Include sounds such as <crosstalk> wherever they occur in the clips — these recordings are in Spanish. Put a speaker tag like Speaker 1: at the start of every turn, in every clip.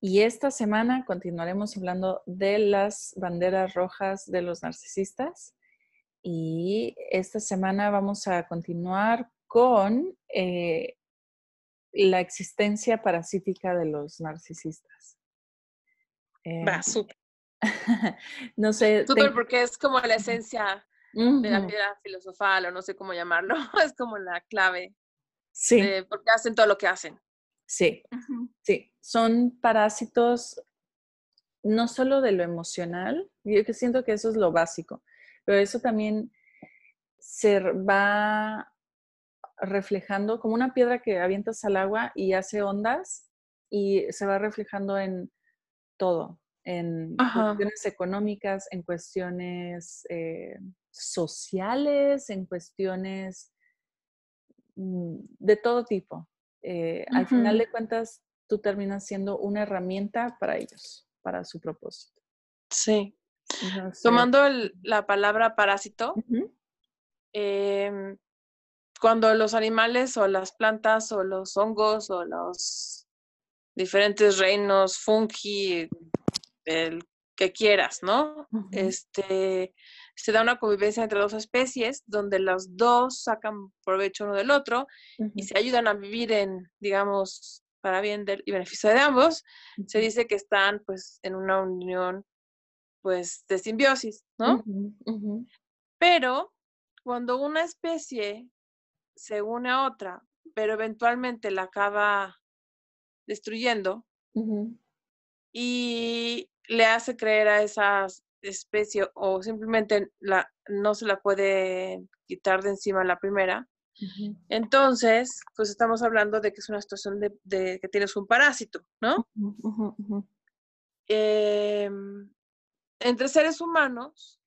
Speaker 1: Y esta semana continuaremos hablando de las banderas rojas de los narcisistas. Y esta semana vamos a continuar con eh, la existencia parasítica de los narcisistas.
Speaker 2: Va, eh, súper. <laughs>
Speaker 1: no sé.
Speaker 2: Súper porque es como la esencia de la piedra filosofal o no sé cómo llamarlo. <laughs> Es como la clave.
Speaker 1: Sí.
Speaker 2: porque hacen todo lo que hacen.
Speaker 1: Sí, sí, son parásitos no solo de lo emocional, yo que siento que eso es lo básico, pero eso también se va reflejando como una piedra que avientas al agua y hace ondas y se va reflejando en todo, en cuestiones económicas, en cuestiones eh, sociales, en cuestiones mm, de todo tipo. Eh, al final de cuentas, tú terminas siendo una herramienta para ellos, para su propósito.
Speaker 2: Sí. Tomando la palabra parásito, em, cuando los animales o las plantas o los hongos o los diferentes reinos, fungi, el que quieras, ¿no? Este se da una convivencia entre dos especies donde los dos sacan provecho uno del otro y se ayudan a vivir en, digamos, para bien y beneficio de ambos, se dice que están pues en una unión pues de simbiosis, ¿no? Pero cuando una especie se une a otra, pero eventualmente la acaba destruyendo y le hace creer a esas especie o simplemente la, no se la puede quitar de encima la primera, entonces, pues estamos hablando de que es una situación de, que tienes un parásito, ¿no? Em, entre seres humanos,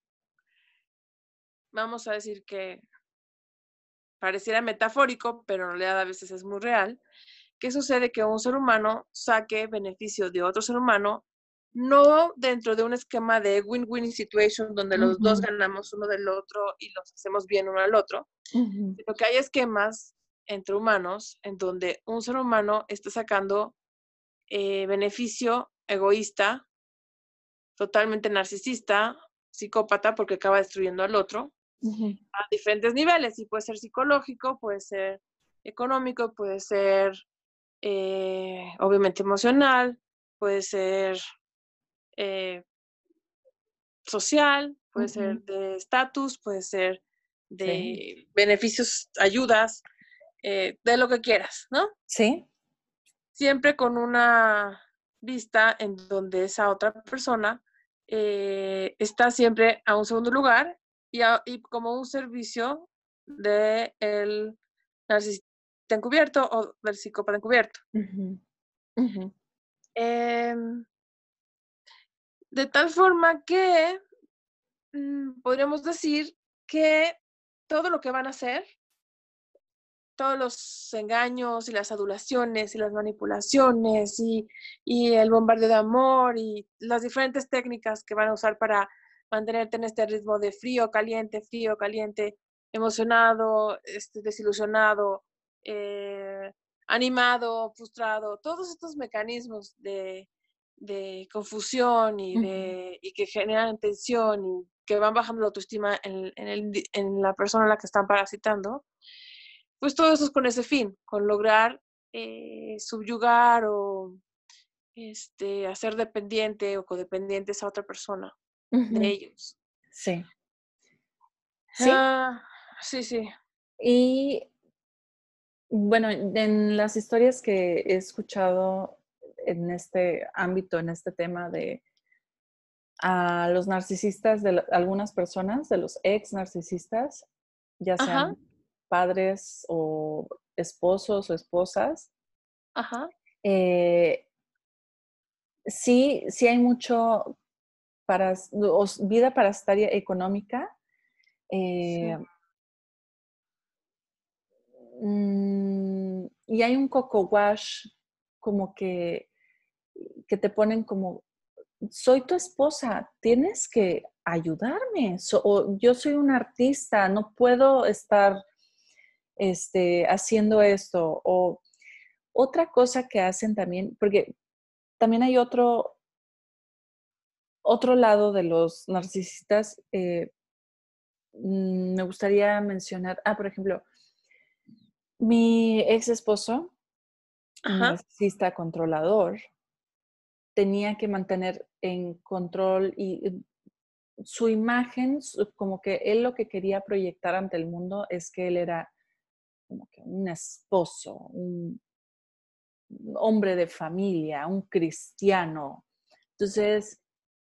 Speaker 2: vamos a decir que pareciera metafórico, pero en realidad a veces es muy real. ¿Qué sucede? Que un ser humano saque beneficio de otro ser humano no dentro de un esquema de win-win situation donde los dos ganamos uno del otro y los hacemos bien uno al otro, sino que hay esquemas entre humanos en donde un ser humano está sacando eh, beneficio egoísta, totalmente narcisista, psicópata, porque acaba destruyendo al otro a diferentes niveles, y puede ser psicológico, puede ser económico, puede ser eh, obviamente emocional, puede ser eh, social, puede ser de estatus, puede ser de beneficios, ayudas, eh, de lo que quieras, ¿no?
Speaker 1: Sí.
Speaker 2: Siempre con una vista en donde esa otra persona eh, está siempre a un segundo lugar y, como un servicio del el narcisista encubierto o del psicópata encubierto. De tal forma que mm, podríamos decir que todo lo que van a hacer, todos los engaños y las adulaciones y las manipulaciones y, el bombardeo de amor y las diferentes técnicas que van a usar para mantenerte en este ritmo de frío, caliente, frío, caliente, emocionado, este, desilusionado, eh, animado, frustrado, todos estos mecanismos de, de confusión y, de, y que generan tensión y que van bajando la autoestima en, en, la persona a la que están parasitando, pues todo eso es con ese fin, con lograr eh, subyugar o este, hacer dependiente o codependientes a otra persona de ellos.
Speaker 1: Sí.
Speaker 2: Sí. Ah, sí, sí.
Speaker 1: Y bueno, en las historias que he escuchado en este ámbito, en este tema de a los narcisistas de algunas personas, de los ex narcisistas, ya sean padres o esposos o esposas,
Speaker 2: Ajá.
Speaker 1: Eh, sí, sí hay mucho para vida parasitaria económica. Eh, mm, y hay un coco wash como que, que te ponen como, soy tu esposa, tienes que ayudarme. o yo soy un artista, no puedo estar este, haciendo esto. O otra cosa que hacen también, porque también hay otro, otro lado de los narcisistas, eh, mm, me gustaría mencionar, ah, por ejemplo, mi ex esposo, narcisista controlador, tenía que mantener en control y su imagen, como que él lo que quería proyectar ante el mundo es que él era como que un esposo, un hombre de familia, un cristiano. Entonces,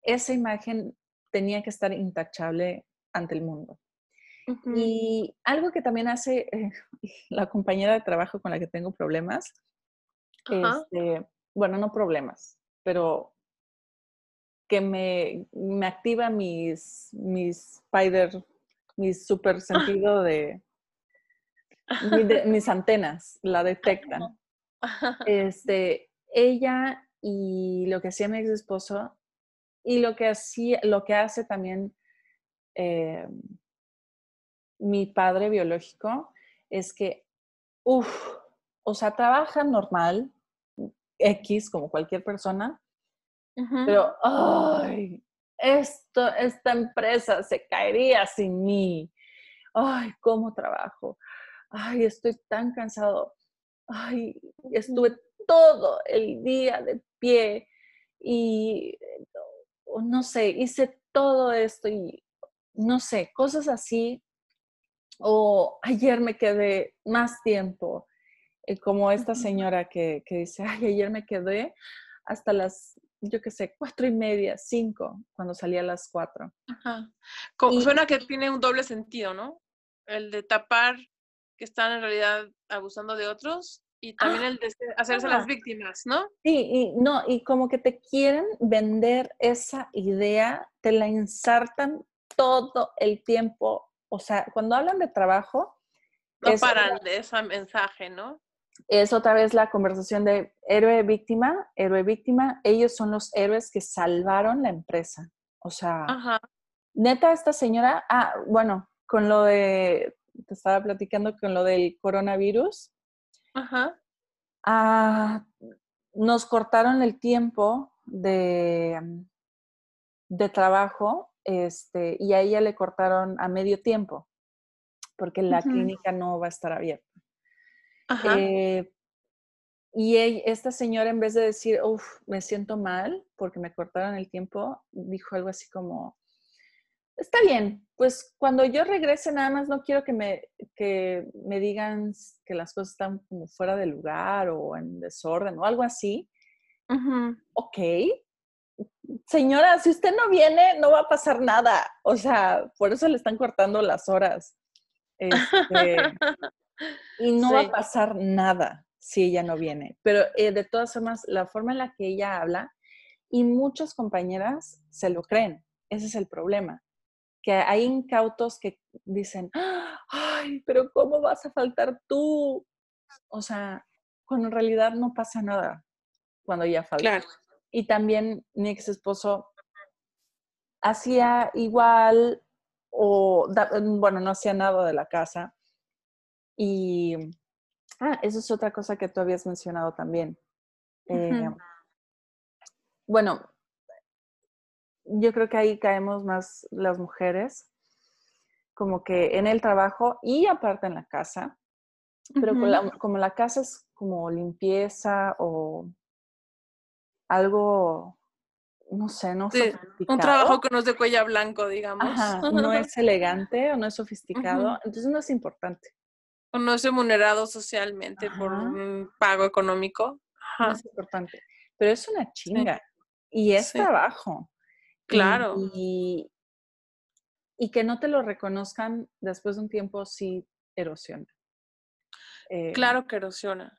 Speaker 1: esa imagen tenía que estar intachable ante el mundo. Y algo que también hace <laughs> la compañera de trabajo con la que tengo problemas, este, bueno, no problemas, pero que me, me activa mis, mis spider, <laughs> mi super sentido de, mis antenas, la detectan. <laughs> Este, ella y lo que hacía mi ex esposo y lo que hacía, lo que hace también eh, mi padre biológico es que, uff, o sea, trabaja normal, X como cualquier persona, pero, ay, esto, esta empresa se caería sin mí. Ay, ¿cómo trabajo? Ay, estoy tan cansado. Ay, estuve todo el día de pie y no sé, hice todo esto y no sé, cosas así. O ayer me quedé más tiempo, eh, como esta señora que, que dice, ay, ayer me quedé hasta las yo qué sé, cuatro y media, cinco, cuando salía a las cuatro.
Speaker 2: Ajá. Como, suena que tiene un doble sentido, ¿no? El de tapar que están en realidad abusando de otros y también el de hacerse las víctimas, ¿no?
Speaker 1: Sí, y no, y como que te quieren vender esa idea, te la insertan todo el tiempo. O sea, cuando hablan de trabajo.
Speaker 2: No paran de ese mensaje, ¿no?
Speaker 1: Es otra vez la conversación de héroe-víctima, héroe-víctima. Ellos son los héroes que salvaron la empresa. O sea, neta, esta señora, ah, bueno, con lo de, te estaba platicando con lo del coronavirus.
Speaker 2: Ajá.
Speaker 1: Ah, nos cortaron el tiempo de, de trabajo este, y a ella le cortaron a medio tiempo porque la clínica no va a estar abierta. Eh, y esta señora, en vez de decir, uff, me siento mal porque me cortaron el tiempo, dijo algo así como, está bien, pues cuando yo regrese nada más no quiero que me, que me digan que las cosas están como fuera de lugar o en desorden o algo así. Ok. Señora, si usted no viene, no va a pasar nada. O sea, por eso le están cortando las horas. <laughs> Este, y no va a pasar nada si ella no viene. Pero eh, de todas formas, la forma en la que ella habla, y muchas compañeras se lo creen. Ese es el problema. Que hay incautos que dicen, ay, pero ¿cómo vas a faltar tú? O sea, cuando en realidad no pasa nada cuando ella falta. Y también mi ex esposo hacía igual o, bueno, no hacía nada de la casa, y, ah, eso es otra cosa que tú habías mencionado también. Eh, bueno, yo creo que ahí caemos más las mujeres, como que en el trabajo y aparte en la casa, pero como la casa es como limpieza o algo, no sé, no
Speaker 2: Un trabajo que no es de cuello blanco, digamos.
Speaker 1: no es <laughs> elegante o no es sofisticado, entonces no es importante.
Speaker 2: O no es remunerado socialmente por un pago económico.
Speaker 1: es importante. Pero es una chinga. Y es trabajo.
Speaker 2: Claro.
Speaker 1: Y, y, que no te lo reconozcan después de un tiempo sí erosiona. Eh,
Speaker 2: claro que erosiona.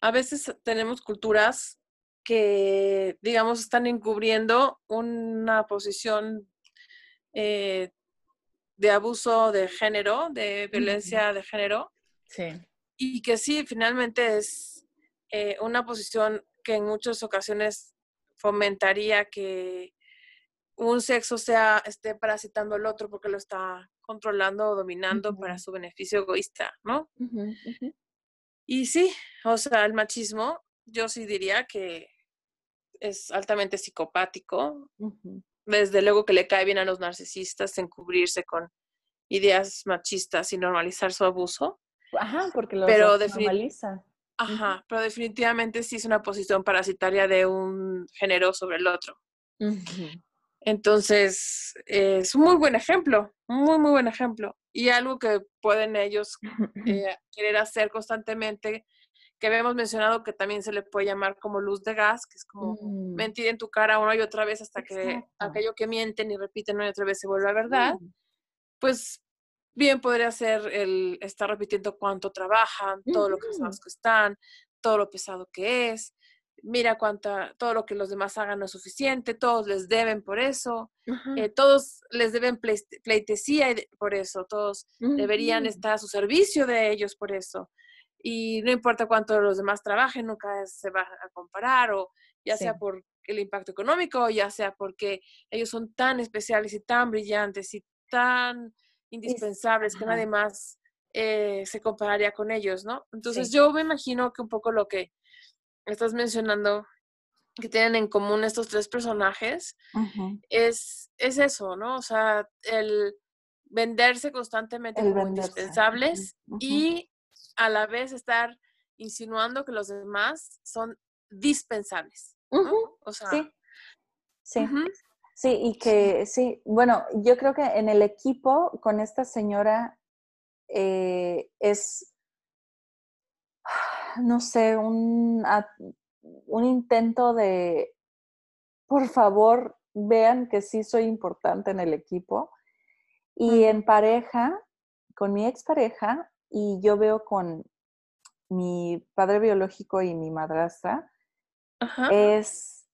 Speaker 2: A veces tenemos culturas que, digamos, están encubriendo una posición eh, de abuso de género, de violencia de género.
Speaker 1: Sí.
Speaker 2: Y que sí, finalmente es eh, una posición que en muchas ocasiones fomentaría que un sexo sea esté parasitando al otro porque lo está controlando o dominando para su beneficio egoísta, ¿no? Y sí, o sea, el machismo, yo sí diría que es altamente psicopático. Desde luego que le cae bien a los narcisistas encubrirse con ideas machistas y normalizar su abuso.
Speaker 1: Ajá, porque lo
Speaker 2: pero
Speaker 1: normaliza.
Speaker 2: Ajá, pero definitivamente sí es una posición parasitaria de un género sobre el otro. Entonces, es un muy buen ejemplo, muy, muy buen ejemplo. Y algo que pueden ellos <laughs> eh, querer hacer constantemente, que habíamos mencionado que también se le puede llamar como luz de gas, que es como mm. mentir en tu cara una y otra vez hasta que aquello que mienten y repiten una y otra vez se vuelva verdad, pues bien podría ser el estar repitiendo cuánto trabajan, todo lo que que están, todo lo pesado que es, mira cuánta, todo lo que los demás hagan no es suficiente, todos les deben por eso, eh, todos les deben pleitesía por eso, todos deberían estar a su servicio de ellos por eso. Y no importa cuánto los demás trabajen, nunca se va a comparar, o ya sea por el impacto económico, ya sea porque ellos son tan especiales y tan brillantes y tan indispensables que nadie más eh, se compararía con ellos, ¿no? Entonces yo me imagino que un poco lo que estás mencionando que tienen en común estos tres personajes es, es eso, ¿no? O sea, el venderse constantemente como indispensables y a la vez estar insinuando que los demás son dispensables.
Speaker 1: O sea, sí, sí. Sí, y que sí, bueno, yo creo que en el equipo con esta señora eh, es, <sighs> no sé, un, un intento de, por favor, vean que sí soy importante en el equipo. Y en pareja, con mi expareja, y yo veo con mi padre biológico y mi madrastra, es,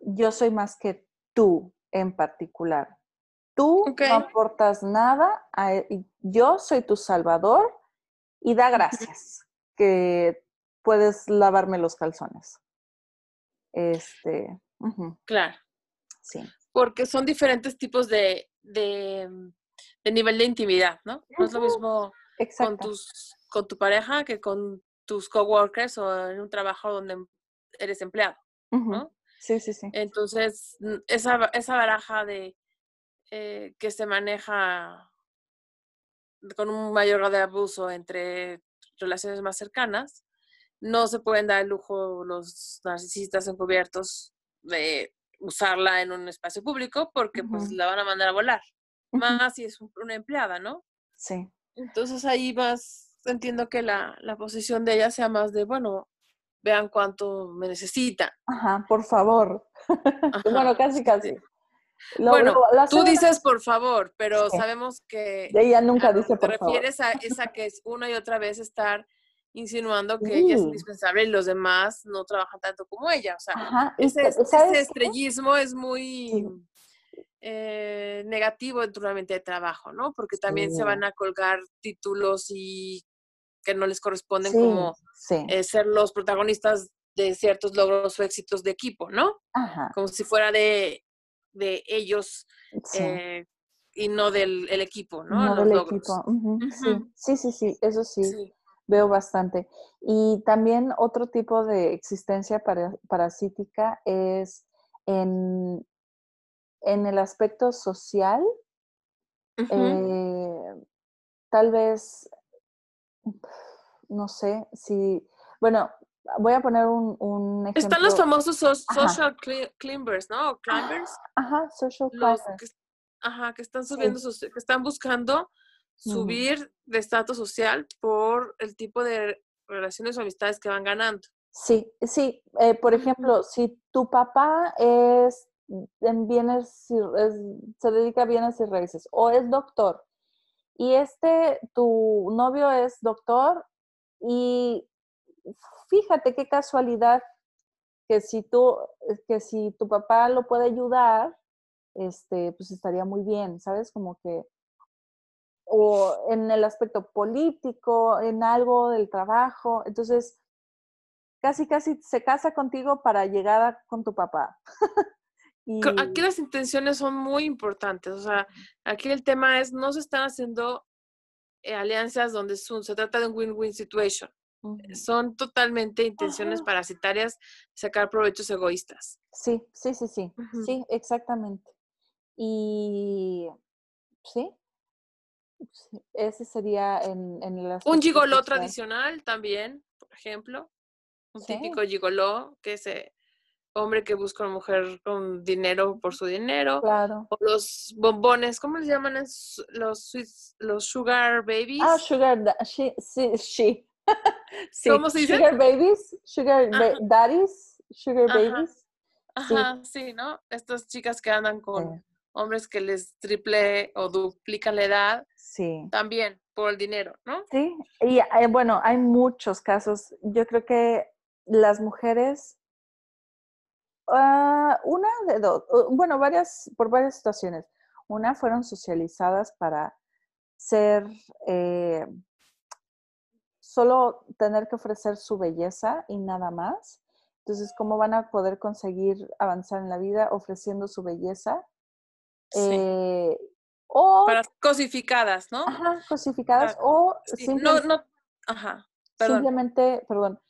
Speaker 1: yo soy más que tú en particular. Tú no aportas nada, e, yo soy tu salvador y da gracias que puedes lavarme los calzones. Este,
Speaker 2: claro.
Speaker 1: Sí.
Speaker 2: Porque son diferentes tipos de, de, nivel de intimidad, ¿no? No es lo mismo con, tus, con tu pareja que con tus coworkers o en un trabajo donde eres empleado, ¿no?
Speaker 1: Sí, sí, sí.
Speaker 2: Entonces, esa, esa baraja de eh, que se maneja con un mayor grado de abuso entre relaciones más cercanas, no se pueden dar el lujo los narcisistas encubiertos de usarla en un espacio público porque pues la van a mandar a volar. Más si es una empleada, ¿no?
Speaker 1: Sí.
Speaker 2: Entonces ahí más entiendo que la, la posición de ella sea más de, bueno, vean cuánto me necesitan.
Speaker 1: Ajá, por favor. <laughs> bueno, casi, casi.
Speaker 2: bueno, tú dices por favor, pero sabemos que...
Speaker 1: ella nunca dice por
Speaker 2: favor. Te refieres a esa que es una y otra vez estar insinuando que ella es indispensable y los demás no trabajan tanto como ella. O sea, ese, estrellismo es muy eh, negativo en tu ambiente de trabajo, ¿no? Porque también se van a colgar títulos y que no les corresponden como eh, ser los protagonistas de ciertos logros o éxitos de equipo, ¿no? Como si fuera de, de ellos eh, y no del equipo, ¿no?
Speaker 1: No del equipo. sí. sí, sí, eso sí, veo bastante. Y también otro tipo de existencia parasítica es en, en el aspecto social. Eh, tal vez no sé si, bueno, voy a poner un, ejemplo.
Speaker 2: Están los famosos social climbers, ¿no? climbers.
Speaker 1: Ajá, social climbers.
Speaker 2: ajá, que están subiendo, que están buscando subir de estatus social por el tipo de relaciones o amistades que van ganando.
Speaker 1: Sí, sí. Eh, por ejemplo, si tu papá es en bienes, se dedica a bienes y raíces o es doctor y este, tu novio es doctor Y fíjate qué casualidad que si tú, que si tu papá lo puede ayudar, este, pues estaría muy bien, ¿sabes? Como que, o en el aspecto político, en algo del trabajo. Entonces, casi, casi se casa contigo para llegar con tu papá. <laughs>
Speaker 2: Aquí las intenciones son muy importantes. O sea, aquí el tema es, no se están haciendo eh, alianzas donde se trata de un win-win situation. Son totalmente intenciones parasitarias, sacar provechos egoístas.
Speaker 1: Sí, sí, sí, sí. Sí, exactamente. Y sí, ese sería en, en el
Speaker 2: Un gigoló tradicional también, por ejemplo. Un típico gigoló, que es hombre que busca una mujer con dinero por su dinero.
Speaker 1: Claro.
Speaker 2: O los bombones, ¿cómo les llaman? Los, los sugar babies.
Speaker 1: Ah, sugar, sí, <laughs> sí.
Speaker 2: ¿Cómo se dice?
Speaker 1: Sugar babies, sugar daddies, sugar babies.
Speaker 2: Ajá, sí. ¿no? Estas chicas que andan con hombres que les triple o duplican la edad.
Speaker 1: Sí.
Speaker 2: También por el dinero, ¿no?
Speaker 1: Sí, y eh, bueno, hay muchos casos. Yo creo que las mujeres, ah, una de dos, bueno, varias, por varias situaciones. Una fueron socializadas para ser, eh, solo tener que ofrecer su belleza y nada más. Entonces, ¿cómo van a poder conseguir avanzar en la vida ofreciendo su belleza? Eh, o,
Speaker 2: Para cosificadas, ¿no?
Speaker 1: Ajá, cosificadas o
Speaker 2: simplemente, no, no, ajá,
Speaker 1: simplemente, perdón,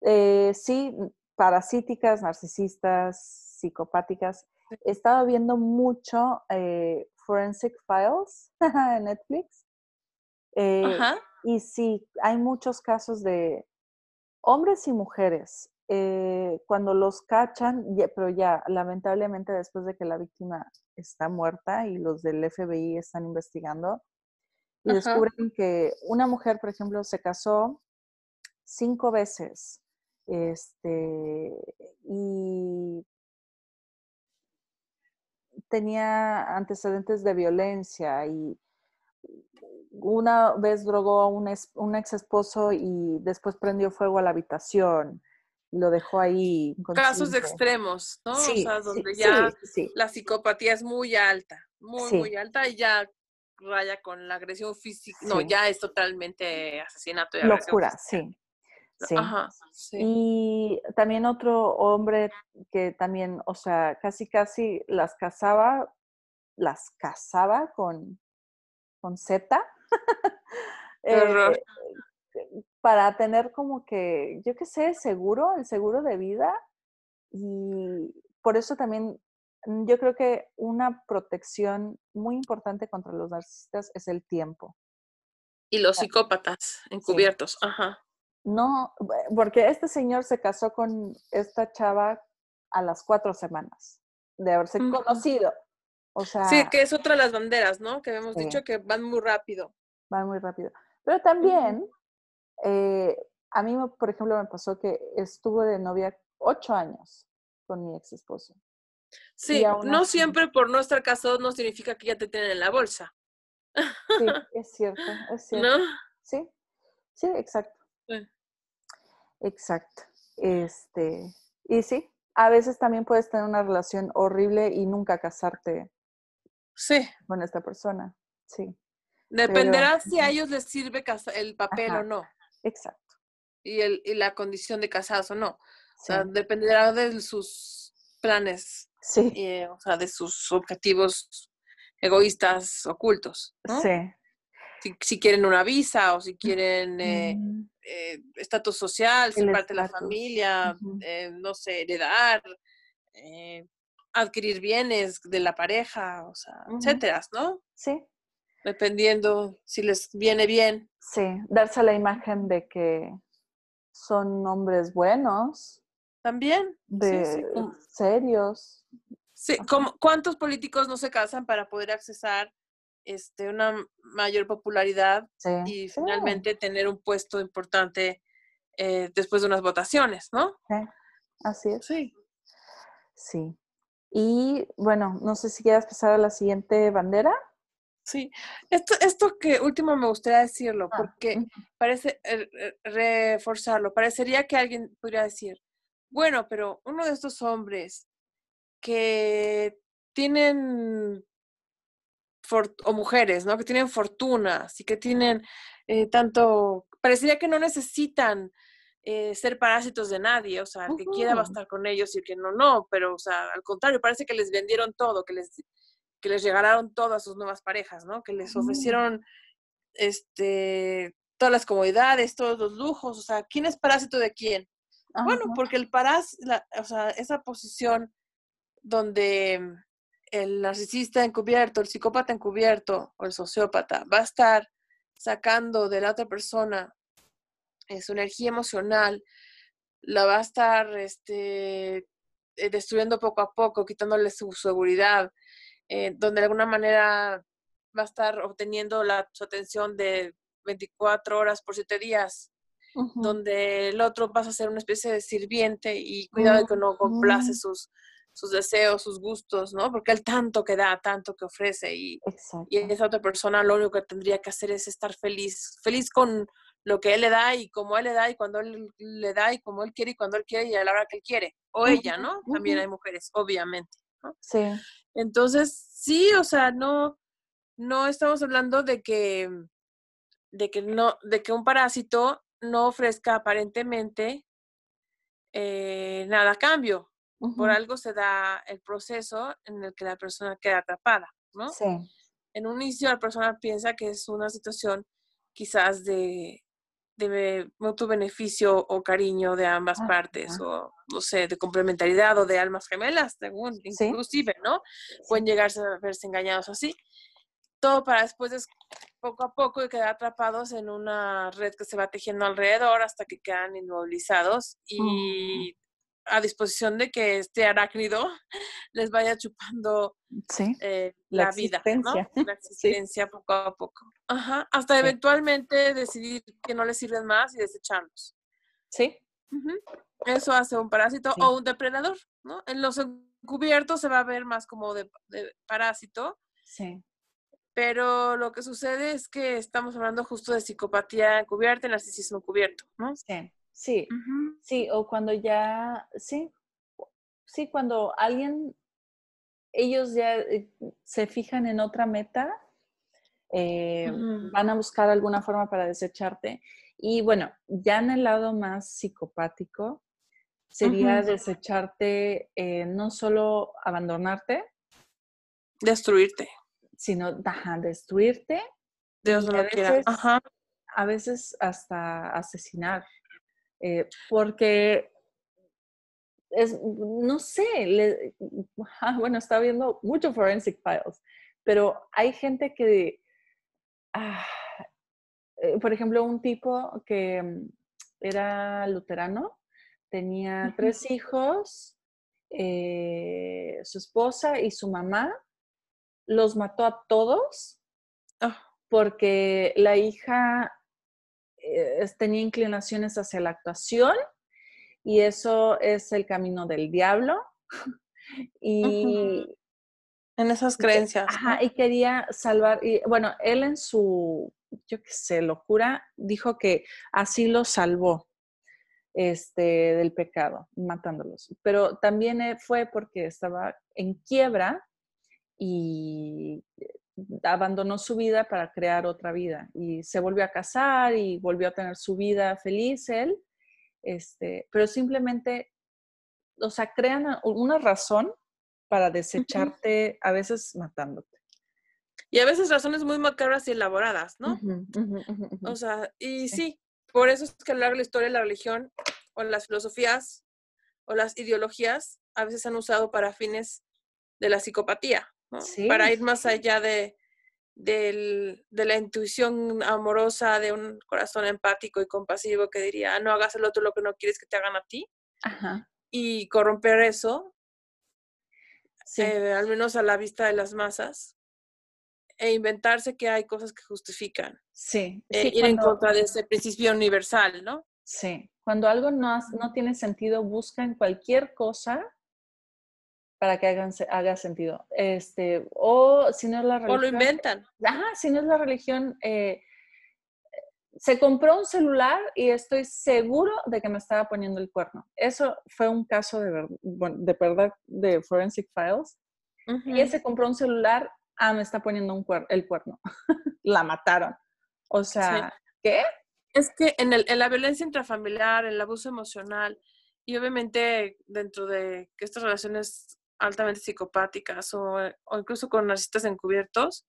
Speaker 1: eh, sí, parasíticas, narcisistas, psicopáticas. He estado viendo mucho eh, Forensic Files <laughs> en Netflix. Eh, y sí, hay muchos casos de hombres y mujeres. cuando los cachan, pero ya, lamentablemente después de que la víctima está muerta y los del FBI están investigando, y descubren que una mujer, por ejemplo, se casó cinco veces este, y tenía antecedentes de violencia y una vez drogó a un, ex, esposo y después prendió fuego a la habitación y lo dejó ahí.
Speaker 2: Casos extremos, ¿no? o sea, donde ya la psicopatía es muy alta, muy, muy alta y ya raya con la agresión física. No, ya es totalmente asesinato y
Speaker 1: Locura, sí. Sí. Y también otro hombre que también, o sea, casi casi las casaba, las casaba con, con Z. <laughs> eh, para tener como que, yo qué sé, seguro, el seguro de vida. Y por eso también mm, yo creo que una protección muy importante contra los narcisistas es el tiempo.
Speaker 2: Y los psicópatas encubiertos, ajá.
Speaker 1: No, porque este señor se casó con esta chava a las cuatro semanas de haberse conocido. O sea,
Speaker 2: sí, que es otra de las banderas, ¿no? Que habíamos dicho que van muy rápido.
Speaker 1: Van muy rápido. Pero también, eh, a mí, por ejemplo, me pasó que estuvo de novia ocho años con mi ex esposo.
Speaker 2: Sí, no siempre por no estar casado no significa que ya te tienen en la bolsa.
Speaker 1: Sí, <laughs> es cierto, es cierto. ¿No? Sí, sí, exacto. Exacto. Este, y sí, a veces también puedes tener una relación horrible y nunca casarte
Speaker 2: sí.
Speaker 1: con esta persona. Sí.
Speaker 2: Dependerá si a ellos les sirve el papel o no.
Speaker 1: Exacto.
Speaker 2: Y, el, y la condición de casados o no. O sea, dependerá de sus planes.
Speaker 1: Sí.
Speaker 2: Eh, o sea, de sus objetivos egoístas ocultos.
Speaker 1: Sí
Speaker 2: si, quieren una visa o si quieren eh, mm. Eh, estatus social, ser parte de la familia, eh, no sé, heredar, adquirir bienes de la pareja, o sea, etcétera, ¿no?
Speaker 1: Sí.
Speaker 2: Dependiendo si les viene bien.
Speaker 1: Sí, darse la imagen de que son hombres buenos.
Speaker 2: También.
Speaker 1: De serios.
Speaker 2: Sí, como, ¿cuántos políticos no se casan para poder accesar este, una mayor popularidad y finalmente tener un puesto importante eh, después de unas votaciones, ¿no?
Speaker 1: Sí, así es.
Speaker 2: Sí.
Speaker 1: Sí. Y bueno, no sé si quieres pasar a la siguiente bandera.
Speaker 2: Sí, esto, esto que último me gustaría decirlo,
Speaker 1: Ah,
Speaker 2: porque parece eh, eh, reforzarlo. Parecería que alguien podría decir, bueno, pero uno de estos hombres que tienen for- o mujeres, ¿no? Que tienen fortunas y que tienen eh, tanto, parecería que no necesitan eh, ser parásitos de nadie, o sea, el que quiera va a
Speaker 1: Ujú.
Speaker 2: estar con ellos y el que no, no, pero, o sea, al contrario, parece que les vendieron todo, que les, que les regalaron todo a sus nuevas parejas, ¿no? Que les ofrecieron, este, todas las comodidades, todos los lujos, o sea, ¿quién es parásito de quién? Bueno, porque el parás, la- o sea, esa posición donde el narcisista encubierto, el psicópata encubierto o el sociópata va a estar sacando de la otra persona eh, su energía emocional, la va a estar este, eh, destruyendo poco a poco, quitándole su seguridad, eh, donde de alguna manera va a estar obteniendo la, su atención de 24 horas por 7 días, donde el otro pasa a ser una especie de sirviente y cuidado de que no complace
Speaker 1: Ujú.
Speaker 2: sus, sus deseos, sus gustos, ¿no? Porque él tanto que da, tanto que ofrece y, y esa otra persona lo único que tendría que hacer es estar feliz, feliz con lo que él le da y como él le da y cuando él le da y como él quiere y cuando él quiere y a la hora que él quiere. O ella, ¿no? También hay mujeres, obviamente. ¿no?
Speaker 1: Sí.
Speaker 2: Entonces, sí, o sea, no, no estamos hablando de que, de que no, de que un parásito no ofrezca aparentemente eh, nada a cambio. Por algo se da el proceso en el que la persona queda atrapada, ¿no?
Speaker 1: Sí.
Speaker 2: En un inicio la persona piensa que es una situación quizás de, de mutuo beneficio o cariño de ambas
Speaker 1: Ajá.
Speaker 2: partes, o no sé, de complementariedad o de almas gemelas, según,
Speaker 1: Sí.
Speaker 2: inclusive, ¿no?
Speaker 1: Sí.
Speaker 2: Pueden llegarse a verse engañados así. Todo para después, des- poco a poco, quedar atrapados en una red que se va tejiendo alrededor hasta que quedan inmovilizados y a disposición de que este arácnido <laughs> les vaya chupando
Speaker 1: Sí.
Speaker 2: eh,
Speaker 1: La
Speaker 2: la, vida. ¿no? La <laughs>
Speaker 1: Sí.
Speaker 2: existencia poco a poco. Ajá, hasta
Speaker 1: Sí.
Speaker 2: eventualmente decidir que no les sirven más y desecharlos.
Speaker 1: Sí.
Speaker 2: Eso hace un parásito o un depredador, ¿no? En los encubiertos se va a ver más como de, de parásito,
Speaker 1: Sí.
Speaker 2: pero lo que sucede es que estamos hablando justo de psicopatía encubierta y narcisismo encubierto, ¿no?
Speaker 1: Sí. Sí. Sí, o cuando ya, sí, sí, cuando alguien, ellos ya eh, se fijan en otra meta, eh, van a buscar alguna forma para desecharte. Y bueno, ya en el lado más psicopático, sería desecharte, eh, no solo abandonarte,
Speaker 2: Destruirte.
Speaker 1: sino ajá, destruirte
Speaker 2: Dios no lo quiera. Ajá.
Speaker 1: a veces hasta asesinar. Eh, porque es, no sé, le- <laughs> ah, bueno, estaba viendo mucho Forensic Files, pero hay gente que, ah, eh, por ejemplo, un tipo que mm, era luterano, tenía tres hijos, eh, su esposa y su mamá, los mató a todos
Speaker 2: Ah,
Speaker 1: porque la hija eh, tenía inclinaciones hacia la actuación y eso es el camino del diablo. <laughs> y,
Speaker 2: En esas
Speaker 1: y
Speaker 2: creencias, ¿no?
Speaker 1: ajá, y quería salvar, y bueno, él en su, yo qué sé, locura, dijo que así lo salvó este, del pecado, matándolos. Pero también eh, fue porque estaba en quiebra y abandonó su vida para crear otra vida y se volvió a casar y volvió a tener su vida feliz él, este, pero simplemente, o sea, crean una razón para desecharte, a veces matándote.
Speaker 2: Y a veces razones muy macabras y elaboradas, ¿no? O sea, y
Speaker 1: Sí.
Speaker 2: sí. por eso es que a lo largo de la historia la religión o las filosofías o las ideologías a veces se han usado para fines de la psicopatía, ¿no?
Speaker 1: Sí.
Speaker 2: Para ir más allá de, de la intuición amorosa de un corazón empático y compasivo que diría, "Ah, no hagas al otro lo que no quieres que te hagan a ti,
Speaker 1: Ajá,
Speaker 2: y corromper eso,
Speaker 1: sí,
Speaker 2: eh, al menos a la vista de las masas, e inventarse que hay cosas que justifican.
Speaker 1: sí,
Speaker 2: eh, ir en
Speaker 1: cuando,
Speaker 2: contra de ese principio universal, ¿no?
Speaker 1: sí, cuando algo no, has- no tiene sentido, buscan cualquier cosa para que hagan, haga sentido. Este, o si no es la religión.
Speaker 2: O lo inventan.
Speaker 1: Ajá, si no es la religión. Eh, se compró un celular y estoy seguro de que me estaba poniendo el cuerno. Eso fue un caso de, de verdad de Forensic Files. Y él se compró un celular, ah, me está poniendo un el cuerno. <laughs> la mataron. O sea, ¿qué?
Speaker 2: Es que en, el, en la violencia intrafamiliar, el abuso emocional y obviamente dentro de que estas relaciones altamente psicopáticas o, o incluso con narcisistas encubiertos,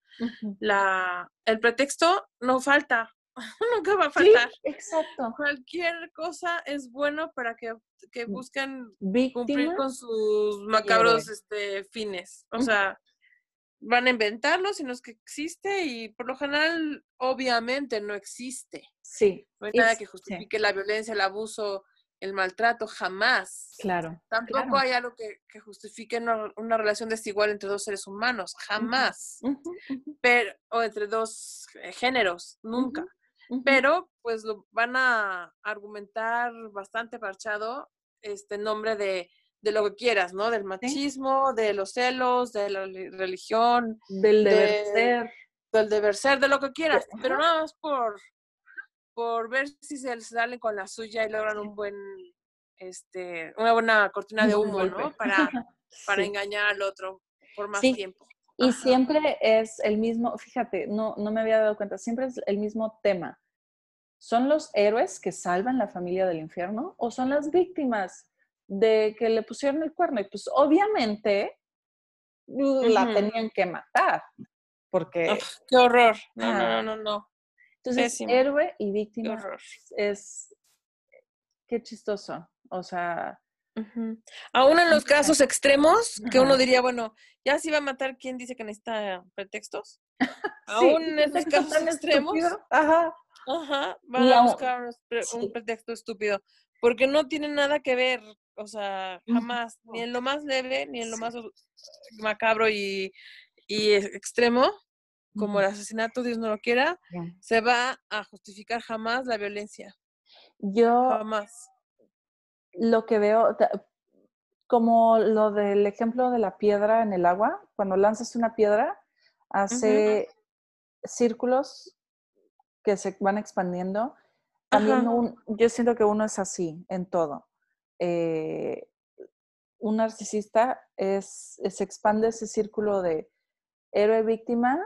Speaker 2: la, el pretexto no falta. <laughs> Nunca va a faltar.
Speaker 1: exacto.
Speaker 2: Cualquier cosa es bueno para que, que busquen cumplir con sus macabros este, fines. O sea, van a inventarlo, sino es que existe y por lo general, obviamente, no existe.
Speaker 1: Sí.
Speaker 2: No hay nada que justifique la violencia, el abuso, el maltrato, jamás.
Speaker 1: Claro.
Speaker 2: Tampoco hay algo que, justifique una, relación desigual entre dos seres humanos, jamás. Pero, o entre dos eh, géneros, nunca. Pero, pues lo van a argumentar bastante parchado este nombre de, de lo que quieras, ¿no? Del machismo, de los celos, de la religión.
Speaker 1: Del deber ser.
Speaker 2: Del deber ser, de lo que quieras. Pero nada más por, por ver si se salen con la suya y logran un buen, este, una buena cortina de humo, ¿no? Para, <laughs> para engañar al otro por más tiempo.
Speaker 1: Y siempre es el mismo, fíjate, no, no me había dado cuenta, siempre es el mismo tema. ¿Son los héroes que salvan la familia del infierno o son las víctimas de que le pusieron el cuerno? Y pues obviamente la tenían que matar, porque...
Speaker 2: ¡Qué horror! No, no, no, no,
Speaker 1: Entonces, héroe y víctima es... Qué chistoso. O sea,
Speaker 2: Aún en los casos extremos, que uno diría, bueno, ya si va a matar, ¿quién dice que necesita pretextos? <laughs> Aún en esos casos extremos,
Speaker 1: ajá.
Speaker 2: Ajá, van a buscar un pretexto estúpido, porque no tiene nada que ver, o sea, jamás, ni en lo más leve, ni en lo más macabro y, y extremo, como el asesinato, Dios no lo quiera, se va a justificar jamás la violencia.
Speaker 1: Yo
Speaker 2: jamás
Speaker 1: lo que veo, como lo del ejemplo de la piedra en el agua, cuando lanzas una piedra, hace círculos que se van expandiendo. También yo siento que uno es así en todo. Eh, un narcisista es, se expande ese círculo de héroe-víctima,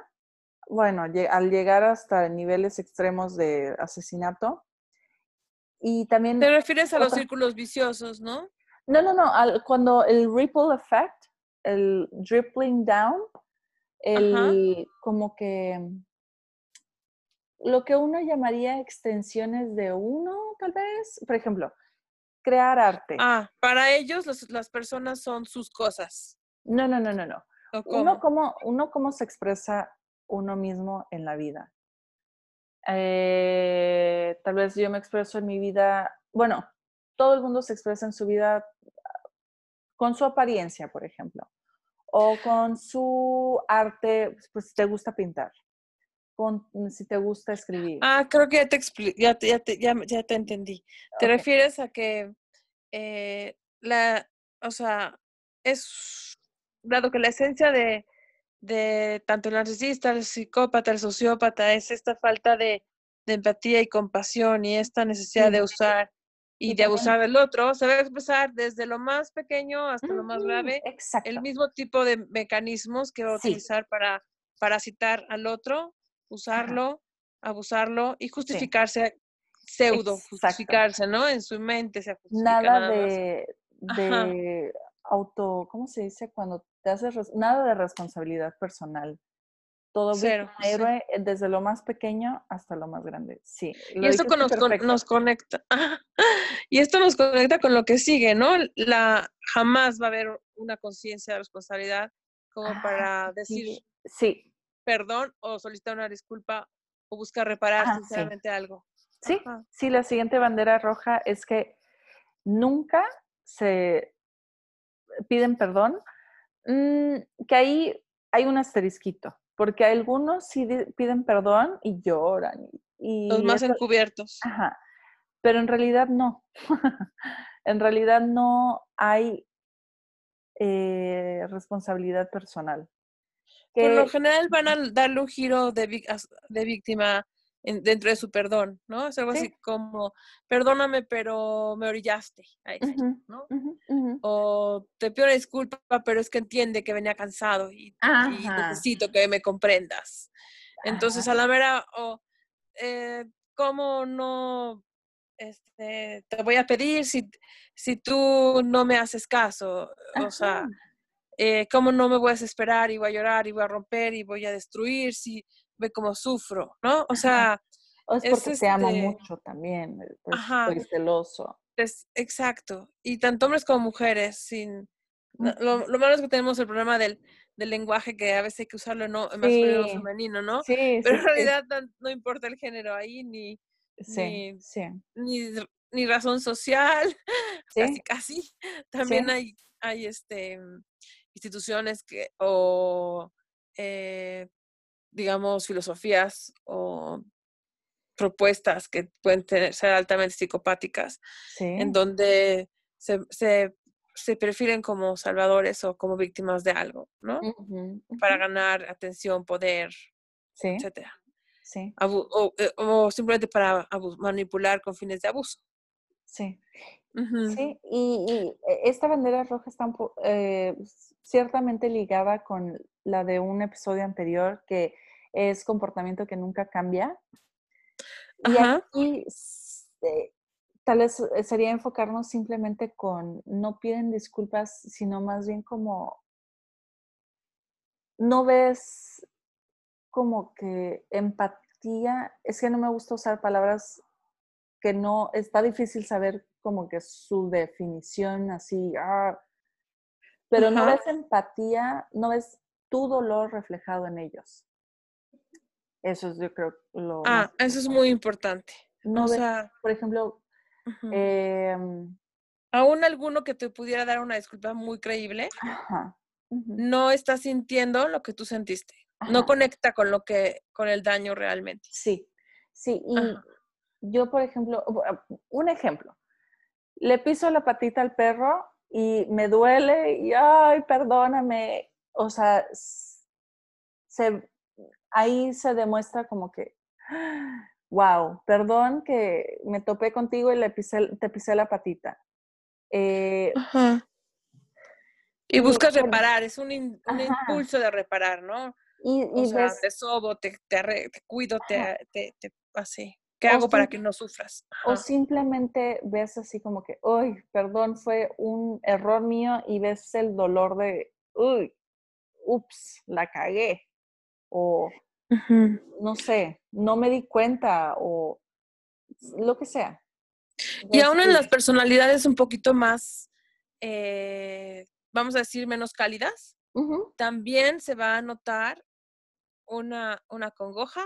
Speaker 1: bueno, al llegar hasta niveles extremos de asesinato, y también...
Speaker 2: Te refieres a los círculos viciosos, ¿no?
Speaker 1: No, no, no. cuando el ripple effect, el dripping down, el como que lo que uno llamaría extensiones de uno, tal vez. Por ejemplo, crear arte.
Speaker 2: Ah, para ellos las personas son sus cosas.
Speaker 1: No, no, no, no, no. Uno como, uno cómo se expresa uno mismo en la vida. Eh, tal vez yo me expreso en mi vida, bueno, todo el mundo se expresa en su vida con su apariencia, por ejemplo, o con su arte, pues si te gusta pintar, con, si te gusta escribir.
Speaker 2: Ah, creo que ya te, ya, ya, te, ya, ya te entendí. Te refieres a que eh, la, o sea, es, dado que la esencia de, de tanto el narcisista, el psicópata, el sociópata, es esta falta de, empatía y compasión y esta necesidad de usar y, de abusar del otro, se va a expresar desde lo más pequeño hasta lo más grave, el mismo tipo de mecanismos que va a utilizar para parasitar al otro, usarlo, abusarlo y justificarse, pseudo justificarse, ¿no? En su mente se
Speaker 1: justifica. Nada, de, de auto, ¿cómo se dice? Cuando te haces, nada de responsabilidad personal. Todo Cero, héroe eh, desde lo más pequeño hasta lo más grande. Sí.
Speaker 2: Y esto nos, nos, conecta. <laughs> y esto nos conecta con lo que sigue, ¿no? La jamás va a haber una conciencia de responsabilidad como ah, para decir
Speaker 1: sí.
Speaker 2: perdón o solicitar una disculpa o buscar reparar sinceramente algo.
Speaker 1: Sí, sí, la siguiente bandera roja es que nunca se piden perdón, mm, que ahí hay un asterisquito, porque algunos sí piden perdón y lloran. Y,
Speaker 2: Los más encubiertos.
Speaker 1: Ajá, pero en realidad no. <laughs> en realidad no hay eh, responsabilidad personal.
Speaker 2: Por lo general van a darle un giro de, de víctima dentro de su perdón, ¿no? Es algo así como, perdóname, pero me orillaste, ¿no? O te pido una disculpa, pero es que entiende que venía cansado y, necesito que me comprendas. Entonces, a la mera, o, eh, ¿cómo no este, te voy a pedir si, si tú no me haces caso? O sea, eh, ¿cómo no me voy a desesperar y voy a llorar y voy a romper y voy a destruir si ve cómo sufro, ¿no? O sea...
Speaker 1: O es porque te amo este mucho también, eh, pues, estoy celoso.
Speaker 2: Es, exacto. Y tanto hombres como mujeres, sin... Lo, malo es que tenemos el problema del, del lenguaje que a veces hay que usarlo no, en masculino o femenino, ¿no? Sí, Pero en realidad no, importa el género ahí, ni, ni, ni, ni, razón social, <laughs> casi casi. También hay, hay este instituciones que, o eh, digamos, filosofías o propuestas que pueden ser altamente psicopáticas, en donde se, se, se, prefieren como salvadores o como víctimas de algo, ¿no? Para ganar atención, poder, etcétera. Sí. Eh, o, simplemente para manipular con fines de abuso.
Speaker 1: Sí. Sí, y, e, esta bandera roja está eh, ciertamente ligada con la de un episodio anterior que es comportamiento que nunca cambia. Y aquí eh, tal vez eh, sería enfocarnos simplemente con no piden disculpas, sino más bien como no ves como que empatía, es que no me gusta usar palabras que no, está difícil saber como que su definición así, ah, pero no ves empatía, no ves tu dolor reflejado en ellos. Eso es, yo creo, lo.
Speaker 2: Ah, eso es muy importante.
Speaker 1: No o sea, por ejemplo, em
Speaker 2: aún alguno que te pudiera dar una disculpa muy creíble, no está sintiendo lo que tú sentiste. No conecta con lo que, con el daño realmente.
Speaker 1: Sí, sí. Y yo, por ejemplo, un ejemplo. Le piso la patita al perro y me duele y, ay, perdóname. O sea, se, ahí se demuestra como que, wow, perdón que me topé contigo y le pisé, te pisé la patita. Eh,
Speaker 2: y buscas reparar, es un, impulso de reparar, ¿no? Y, o sea, te sobo, te, te, cuido, te, te, así. ¿Qué hago para que no sufras?
Speaker 1: O simplemente ves así como que, uy, perdón, fue un error mío y ves el dolor de, uy, ups, la cagué. O, no sé, no me di cuenta o lo que sea.
Speaker 2: Y aún en las personalidades un poquito más, eh, vamos a decir, menos cálidas, también se va a notar una, una congoja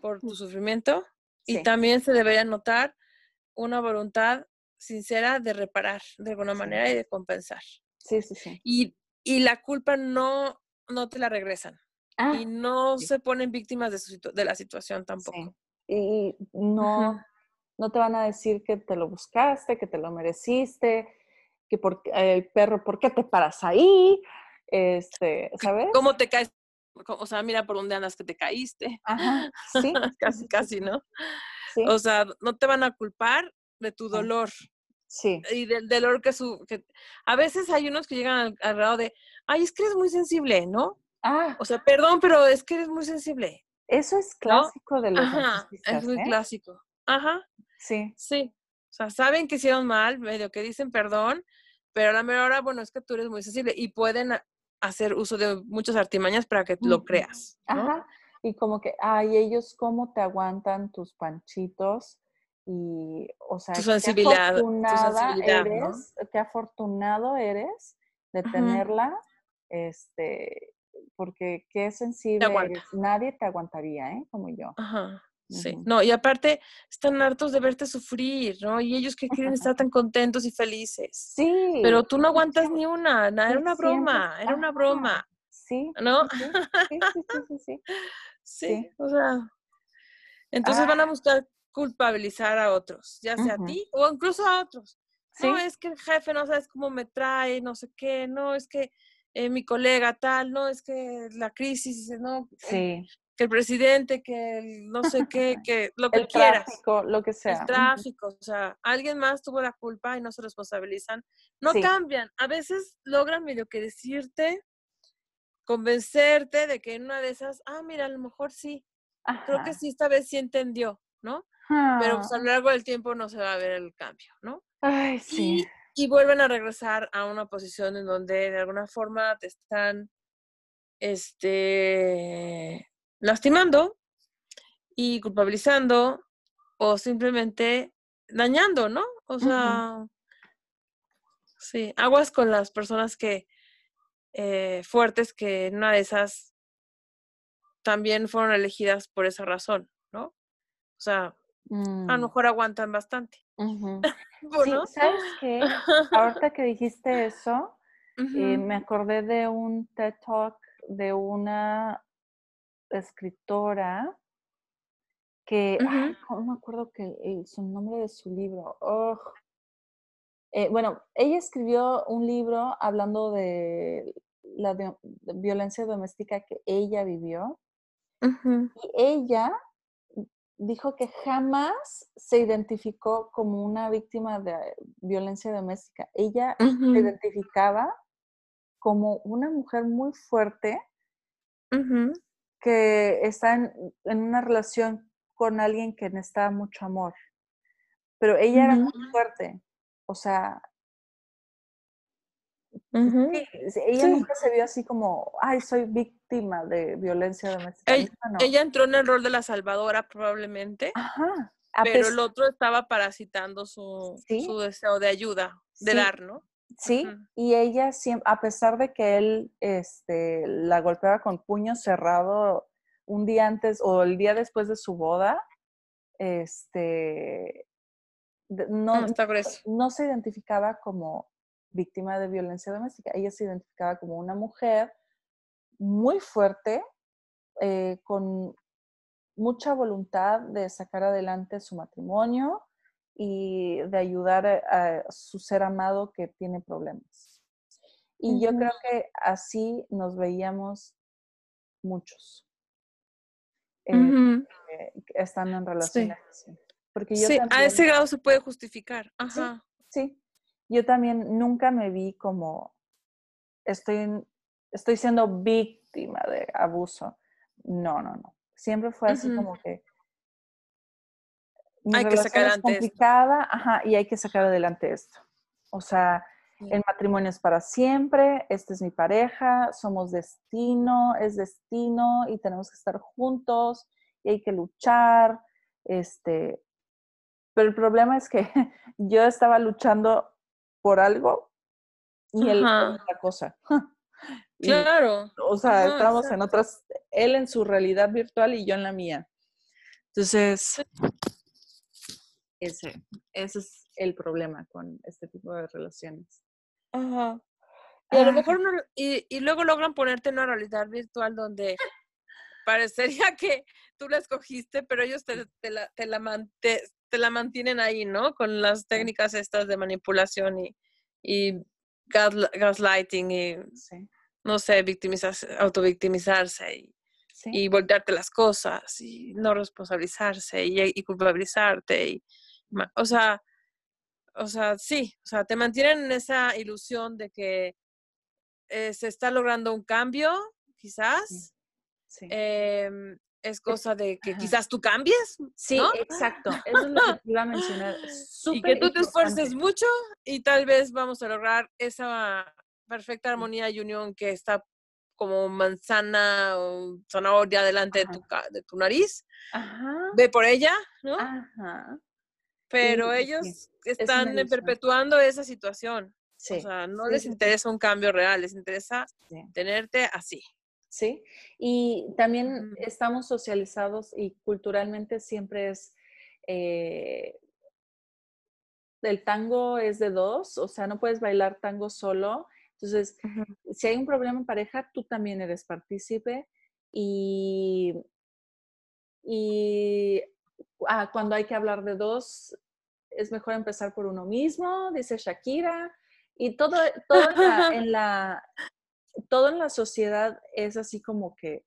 Speaker 2: por tu sufrimiento y también se debería notar una voluntad sincera de reparar de alguna manera y de compensar.
Speaker 1: Sí, sí, sí.
Speaker 2: Y, y la culpa no, no te la regresan. Ah, y no se ponen víctimas de, de la situación tampoco.
Speaker 1: Y no, no te van a decir que te lo buscaste, que te lo mereciste, que por, el perro, ¿por qué te paras ahí? Este, ¿sabes?
Speaker 2: ¿Cómo te caes o sea, mira por dónde andas que te caíste.
Speaker 1: Ajá, <laughs> sí.
Speaker 2: casi, casi, ¿no? Sí. O sea, no te van a culpar de tu dolor.
Speaker 1: Sí.
Speaker 2: Y del dolor que su... Que, a veces hay unos que llegan al, grado de, ay, es que eres muy sensible, ¿no? Ah. O sea, perdón, pero es que eres muy sensible.
Speaker 1: Eso es clásico de los
Speaker 2: Ajá, es muy
Speaker 1: ¿eh?
Speaker 2: clásico. Ajá.
Speaker 1: Sí.
Speaker 2: Sí. O sea, saben que hicieron mal, medio que dicen perdón, pero a la mejor hora, bueno, es que tú eres muy sensible y pueden hacer uso de muchas artimañas para que lo creas.
Speaker 1: Ajá. Y como que, ay, ellos cómo te aguantan tus panchitos y, o sea,
Speaker 2: tu sensibilidad,
Speaker 1: qué afortunada eres, qué afortunado eres de tenerla, este, porque qué sensible eres. Nadie te aguantaría, ¿eh? Como yo.
Speaker 2: Ajá. Sí, no, y aparte están hartos de verte sufrir, ¿no? Y ellos que quieren <laughs> estar tan contentos y felices.
Speaker 1: Sí.
Speaker 2: Pero tú no aguantas ni una, era una broma, era una broma.
Speaker 1: Sí.
Speaker 2: ¿No?
Speaker 1: Sí, sí, sí, <laughs> sí.
Speaker 2: Sí, o sea. Entonces van a ah. buscar culpabilizar a otros, ya sea a ti o incluso a otros. No, es que el jefe no sabes cómo me trae, no sé qué, no, es que eh, mi colega tal, no, es que la crisis, no,
Speaker 1: sí.
Speaker 2: que el presidente, que no sé qué, <laughs> que lo que
Speaker 1: el
Speaker 2: quieras.
Speaker 1: Tráfico, lo que sea.
Speaker 2: El tráfico, o sea, alguien más tuvo la culpa y no se responsabilizan. No cambian. A veces logran medio que decirte, convencerte de que en una de esas, ah, mira, a lo mejor sí. Creo que sí, esta vez sí entendió, ¿no? Pero pues, a lo largo del tiempo no se va a ver el cambio, ¿no?
Speaker 1: Ay, sí.
Speaker 2: Y, vuelven a regresar a una posición en donde de alguna forma te están este, lastimando y culpabilizando o simplemente dañando, ¿no? O sea, sí, aguas con las personas que eh, fuertes que en una de esas también fueron elegidas por esa razón, ¿no? O sea, a lo mm. mejor aguantan bastante. <laughs>
Speaker 1: sí, ¿sabes qué? Ahorita que dijiste eso, eh, me acordé de un TED Talk de una escritora que, no me acuerdo que su nombre de su libro. Eh, bueno, ella escribió un libro hablando de la violencia doméstica que ella vivió. Y ella dijo que jamás se identificó como una víctima de violencia doméstica. Ella se identificaba como una mujer muy fuerte que está en, una relación con alguien que necesitaba mucho amor. Pero ella era muy fuerte. O sea, ella nunca se vio así como, ay, soy víctima de violencia doméstica.
Speaker 2: Ella, entró en el rol de la salvadora probablemente, Ajá. pero el otro estaba parasitando su, su deseo de ayuda, de dar, ¿no?
Speaker 1: Sí, y ella siempre, a pesar de que él este, la golpeaba con puño cerrado un día antes o el día después de su boda, este, no, no se identificaba como víctima de violencia doméstica. Ella se identificaba como una mujer muy fuerte, eh, con mucha voluntad de sacar adelante su matrimonio y de ayudar a, su ser amado que tiene problemas. Y yo creo que así nos veíamos muchos. Eh, eh, estando en
Speaker 2: Porque yo sí, a ese grado se puede justificar. Ajá.
Speaker 1: sí, yo también nunca me vi como estoy, estoy siendo víctima de abuso. No, no, no. Siempre fue así como que
Speaker 2: hay que sacar adelante
Speaker 1: complicada, ajá, y hay que sacar adelante esto. O sea, el matrimonio es para siempre, esta es mi pareja, somos destino, es destino y tenemos que estar juntos y hay que luchar. Este, pero el problema es que <laughs> yo estaba luchando por algo y él por otra cosa. <laughs>
Speaker 2: claro.
Speaker 1: O sea, estamos en otras, él en su realidad virtual y yo en la mía. Entonces, ese, ese es el problema con este tipo de relaciones.
Speaker 2: Ajá. Y a lo mejor y, y, luego logran ponerte en una realidad virtual donde <laughs> parecería que tú la escogiste, pero ellos te, te, la, te, la, te la mantienen ahí, ¿no? Con las técnicas estas de manipulación y, y gaslighting y, no sé, victimizarse, autovictimizarse y, y voltearte las cosas y no responsabilizarse y, culpabilizarte. Y, o sea, o sea, sí, o sea, te mantienen en esa ilusión de que eh, se está logrando un cambio, quizás. Sí. Em, es cosa de que quizás tú cambies.
Speaker 1: Sí, exacto. Eso <laughs> es lo que iba a mencionar.
Speaker 2: y que tú te esfuerces mucho y tal vez vamos a lograr esa perfecta armonía y unión que está como manzana o zanahoria delante de tu, de tu nariz. Ajá. Ve por ella, ¿no? Ajá. Pero ellos están perpetuando esa situación. Sí. O sea, no les interesa un cambio real, les interesa tenerte así.
Speaker 1: ¿Sí? Y también estamos socializados y culturalmente siempre es, eh, el tango es de dos, o sea, no puedes bailar tango solo. Entonces, si hay un problema en pareja, tú también eres partícipe y, y ah, cuando hay que hablar de dos, es mejor empezar por uno mismo, dice Shakira, y todo, todo en la, <laughs> todo en la sociedad es así como que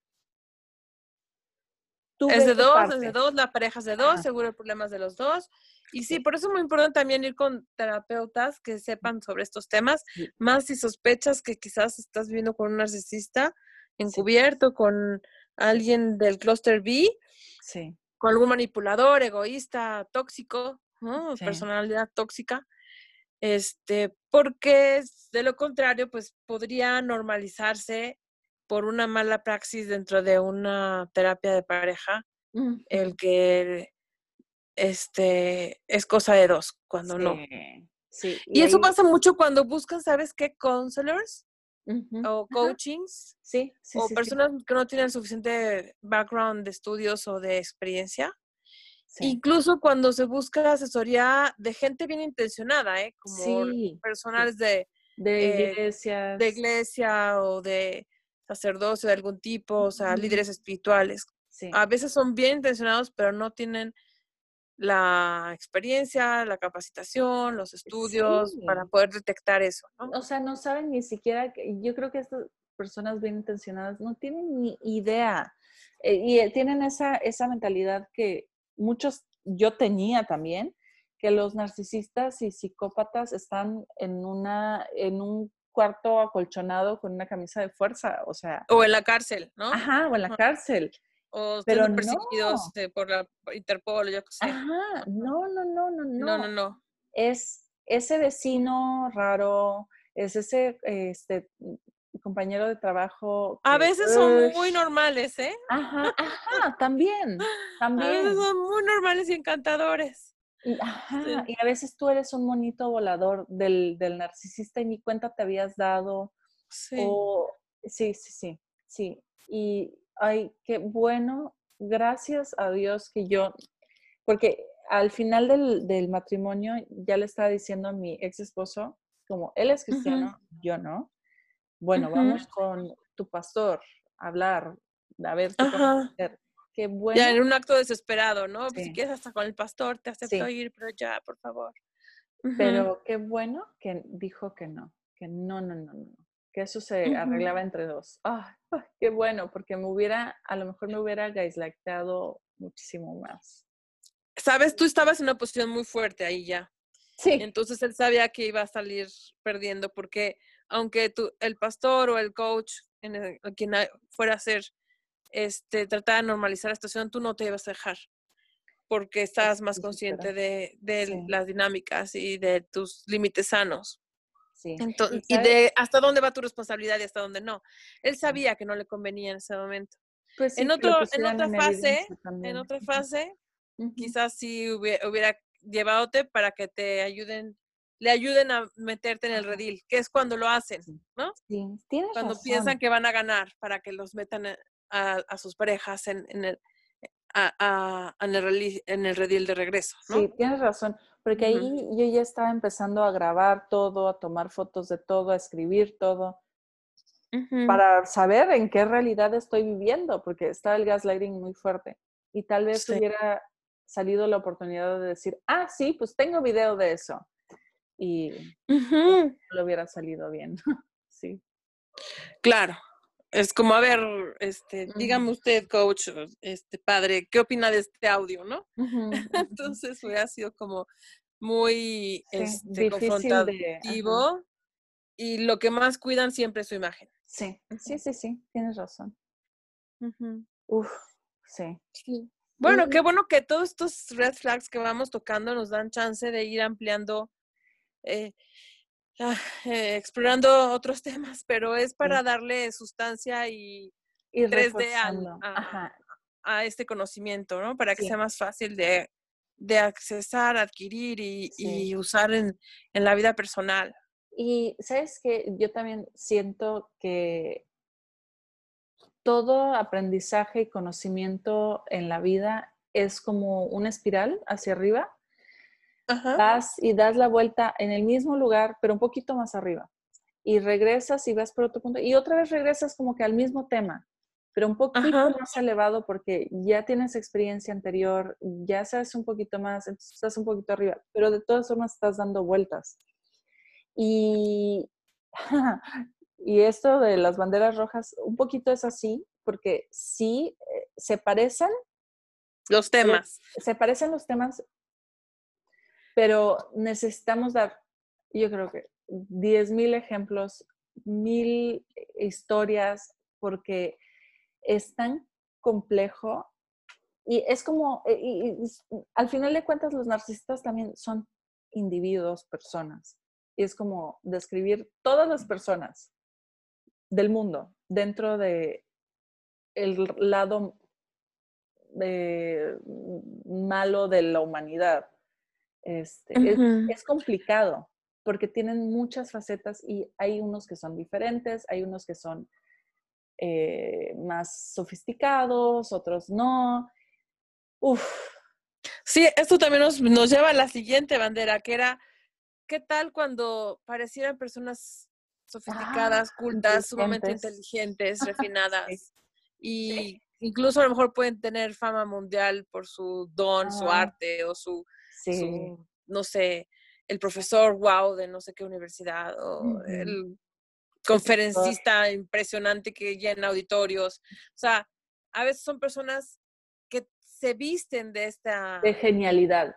Speaker 2: es de dos, es de dos, la pareja es de dos, seguro el problema es de los dos. Y sí, por eso es muy importante también ir con terapeutas que sepan sobre estos temas, más si sospechas que quizás estás viviendo con un narcisista encubierto, con alguien del cluster B,
Speaker 1: sí.
Speaker 2: con algún manipulador, egoísta, tóxico, personalidad tóxica. Este, porque de lo contrario, pues podría normalizarse por una mala praxis dentro de una terapia de pareja, el que este es cosa de dos, cuando no.
Speaker 1: Sí.
Speaker 2: Y, eso pasa mucho cuando buscan, ¿sabes qué? Counselors o coachings.
Speaker 1: Sí,
Speaker 2: o personas que no tienen suficiente background de estudios o de experiencia. Incluso cuando se busca asesoría de gente bien intencionada, ¿eh? Como personales de,
Speaker 1: de, eh, iglesias.
Speaker 2: de iglesia o de sacerdocio de algún tipo, o sea, líderes espirituales. A veces son bien intencionados, pero no tienen la experiencia, la capacitación, los estudios para poder detectar eso, ¿no?
Speaker 1: O sea, no saben ni siquiera, yo creo que estas personas bien intencionadas no tienen ni idea eh, y eh, tienen esa, esa mentalidad que muchos, yo tenía también, que los narcisistas y psicópatas están en, una, en un cuarto acolchonado con una camisa de fuerza, o sea.
Speaker 2: O en la cárcel, ¿no?
Speaker 1: Ajá, o en la cárcel.
Speaker 2: O pero perseguidos por la Interpol, yo qué sé.
Speaker 1: Ajá, no, no, no, no, no.
Speaker 2: No, no, no.
Speaker 1: Es ese vecino raro, es ese este, compañero de trabajo.
Speaker 2: a veces son muy normales, ¿eh?
Speaker 1: Ajá, ajá, también, <laughs> también. A veces
Speaker 2: son muy normales y encantadores.
Speaker 1: Y, ajá, y a veces tú eres un monito volador del, del, narcisista y ni cuenta te habías dado.
Speaker 2: Sí.
Speaker 1: O, sí, sí, sí, sí. Y, ay, qué bueno, gracias a Dios que yo, porque al final del, del matrimonio ya le estaba diciendo a mi ex esposo, como él es cristiano, yo no. Bueno, vamos con tu pastor a hablar, a ver qué hacer. Qué bueno.
Speaker 2: Ya en un acto desesperado, ¿no? Pues si quieres hasta con el pastor, te acepto ir, pero ya, por favor.
Speaker 1: Pero qué bueno que dijo que no, que no, no, no, no, que eso se arreglaba entre dos. Ah, <laughs> qué bueno, porque me hubiera, a lo mejor me hubiera gaislectado muchísimo más.
Speaker 2: Sabes, tú estabas en una posición muy fuerte ahí ya.
Speaker 1: Sí.
Speaker 2: Entonces él sabía que iba a salir perdiendo porque aunque tú, el pastor o el coach, en quien fuera a ser, este, tratar de normalizar la situación, tú no te ibas a dejar porque estás más consciente de, las dinámicas y de tus límites sanos.
Speaker 1: Sí.
Speaker 2: y, de hasta dónde va tu responsabilidad y hasta dónde no. Él sabía que no le convenía en ese momento.
Speaker 1: Pues
Speaker 2: en, otro, en otra fase, en otra fase, quizás sí hubiera, hubiera llevadote para que te ayuden, le ayuden a meterte en el redil, que es cuando lo hacen, ¿no?
Speaker 1: Sí,
Speaker 2: Cuando piensan que van a ganar para que los metan a, sus parejas en, el, en, el, en el redil de regreso. ¿no?
Speaker 1: Sí, tienes razón, porque ahí yo ya estaba empezando a grabar todo, a tomar fotos de todo, a escribir todo, para saber en qué realidad estoy viviendo, porque estaba el gaslighting muy fuerte. Y tal vez hubiera salido la oportunidad de decir, ah, sí, pues tengo video de eso. Y no lo hubiera salido bien. <laughs> sí.
Speaker 2: Claro, es como, a ver, este, dígame usted, coach, este padre, ¿qué opina de este audio, no? <laughs> Entonces hubiera sido como muy este, confrontativo y lo que más cuidan siempre es su imagen.
Speaker 1: Sí, sí, sí, sí, tienes razón. Uf, sí.
Speaker 2: Bueno, qué bueno que todos estos red flags que vamos tocando nos dan chance de ir ampliando eh, Ah, eh, explorando otros <laughs> temas, pero es para darle sustancia y, 3D a, este conocimiento, ¿no? Para que sea más fácil de, de accesar, adquirir y, usar en, en, la vida personal.
Speaker 1: Y sabes que yo también siento que todo aprendizaje y conocimiento en la vida es como una espiral hacia arriba vas y das la vuelta en el mismo lugar, pero un poquito más arriba. Y regresas y vas por otro punto. Y otra vez regresas como que al mismo tema. pero un poquito más elevado porque ya tienes experiencia anterior, ya sabes un poquito más, entonces estás un poquito arriba, pero de todas formas estás dando vueltas. Y, <laughs> y esto de las banderas rojas, un poquito es así, porque sí eh, se parecen.
Speaker 2: Los temas.
Speaker 1: Se, parecen los temas, pero necesitamos dar, yo creo que 10.000 ejemplos, mil historias, porque es tan complejo y es como, eh, y, al final de cuentas los narcisistas también son individuos, personas. Y es como describir todas las personas del mundo dentro de el lado malo de la humanidad. Este, es, complicado porque tienen muchas facetas y hay unos que son diferentes, hay unos que son eh, más sofisticados, otros no. Uf.
Speaker 2: Sí, esto también nos, nos lleva a la siguiente bandera, que era, ¿qué tal cuando parecieran personas sofisticadas, ah, cultas, sumamente inteligentes, <laughs> refinadas? Y incluso a lo mejor pueden tener fama mundial por su don, su ah, arte o su, no sé, el profesor wow de no sé qué universidad o el conferencista impresionante que llena auditorios. O sea, a veces son personas que se visten de esta...
Speaker 1: De genialidad.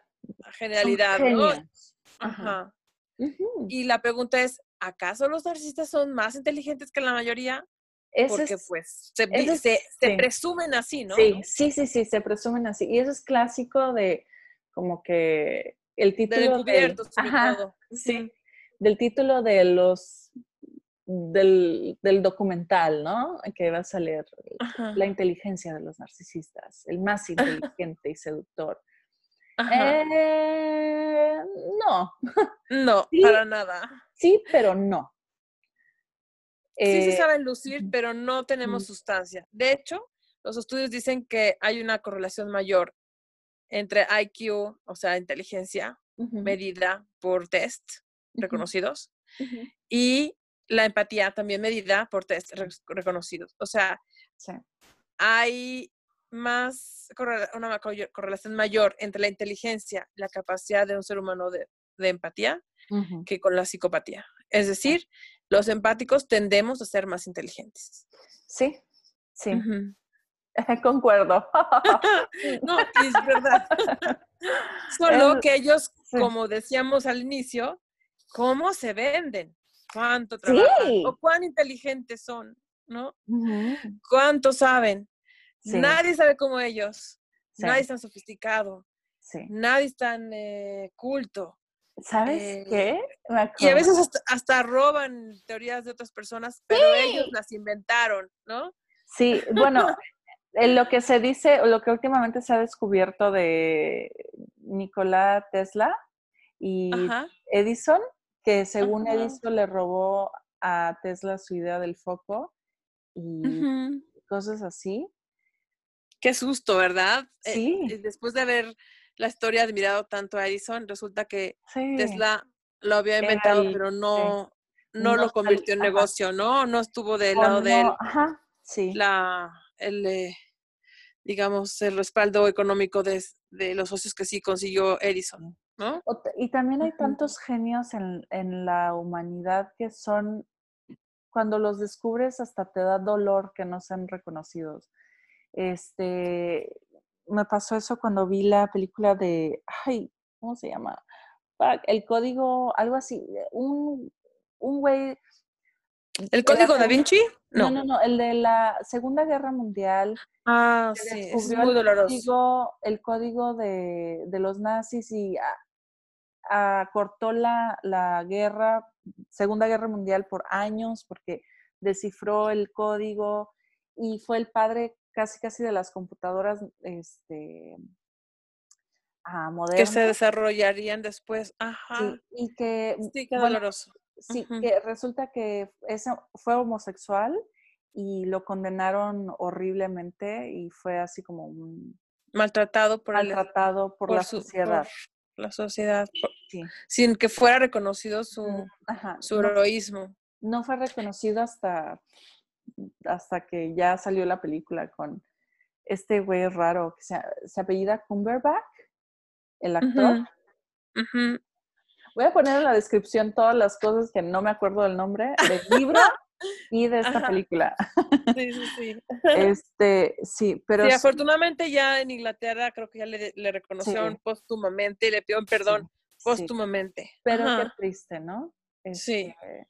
Speaker 2: Genialidad, ¿no? Ajá. Y la pregunta es, ¿acaso los narcisistas son más inteligentes que la mayoría? Porque pues se, presumen así, ¿no?
Speaker 1: Sí, sí, sí, sí, se presumen así. Y eso es clásico de como que el título
Speaker 2: del, ajá,
Speaker 1: sí, del título de los del, documental, ¿no? Que va a salir la inteligencia de los narcisistas, el más <laughs> inteligente y seductor. Eh, no. <laughs>
Speaker 2: No, para nada.
Speaker 1: Sí, pero no
Speaker 2: sí se eh, saben lucir, pero no tenemos sustancia. De hecho, los estudios dicen que hay una correlación mayor entre IQ, o sea, inteligencia, medida por test reconocidos, y la empatía también medida por test reconocidos. O sea, hay más una correlación mayor entre la inteligencia, la capacidad de un ser humano de, empatía, que con la psicopatía. Es decir, los empáticos tendemos a ser más inteligentes.
Speaker 1: Sí, sí. <laughs> Concuerdo. <laughs>
Speaker 2: no, es verdad. <laughs> Solo que ellos, como decíamos al inicio, ¿cómo se venden? ¿Cuánto trabajan? ¿O cuán inteligentes son? ¿No? ¿Cuánto saben? Nadie sabe como ellos. Nadie es tan sofisticado. Nadie es tan eh, culto.
Speaker 1: ¿Sabes eh, qué?
Speaker 2: Y a veces hasta, roban teorías de otras personas, pero ellos las inventaron, ¿no?
Speaker 1: Sí, bueno, lo que se dice, o lo que últimamente se ha descubierto de Nikola Tesla y Edison, que según Edison le robó a Tesla su idea del foco y cosas así.
Speaker 2: Qué susto, ¿verdad?
Speaker 1: Eh, sí.
Speaker 2: después de haber la historia admirado tanto a Edison, resulta que Tesla lo había inventado, pero no, no, lo convirtió en negocio, ¿no? No estuvo del lado de él.
Speaker 1: Ajá, sí.
Speaker 2: La, el, eh, digamos, el respaldo económico de, los socios que sí consiguió Edison, ¿no?
Speaker 1: Y también hay tantos genios en, en la humanidad que son, cuando los descubres hasta te da dolor que no sean reconocidos. Este, me pasó eso cuando vi la película de, ay, ¿cómo se llama? El código, algo así, un, un güey.
Speaker 2: ¿El código da Vinci?
Speaker 1: No. no. no, el de la Segunda Guerra Mundial.
Speaker 2: Ah, sí, es muy doloroso.
Speaker 1: El código, de, de, los nazis y acortó la, la guerra, Segunda Guerra Mundial por años porque descifró el código y fue el padre casi casi de las computadoras este,
Speaker 2: Que se desarrollarían después. Ajá.
Speaker 1: Sí, y que...
Speaker 2: Sí, qué doloroso.
Speaker 1: Sí, que resulta que fue homosexual y lo condenaron horriblemente y fue así como un...
Speaker 2: Maltratado por,
Speaker 1: maltratado por, la sociedad.
Speaker 2: la sociedad. Sin que fuera reconocido su, su heroísmo.
Speaker 1: No fue reconocido hasta hasta que ya salió la película con este güey raro que se, se apellida Cumberbatch, el actor. Voy a poner en la descripción todas las cosas que no me acuerdo del nombre del libro <laughs> y de esta película.
Speaker 2: Sí, sí, sí. <laughs>
Speaker 1: Este, sí, pero...
Speaker 2: Sí, afortunadamente ya en Inglaterra creo que ya le, le reconocieron póstumamente y le pidieron perdón póstumamente.
Speaker 1: Pero qué triste, ¿no?
Speaker 2: sí.
Speaker 1: Este,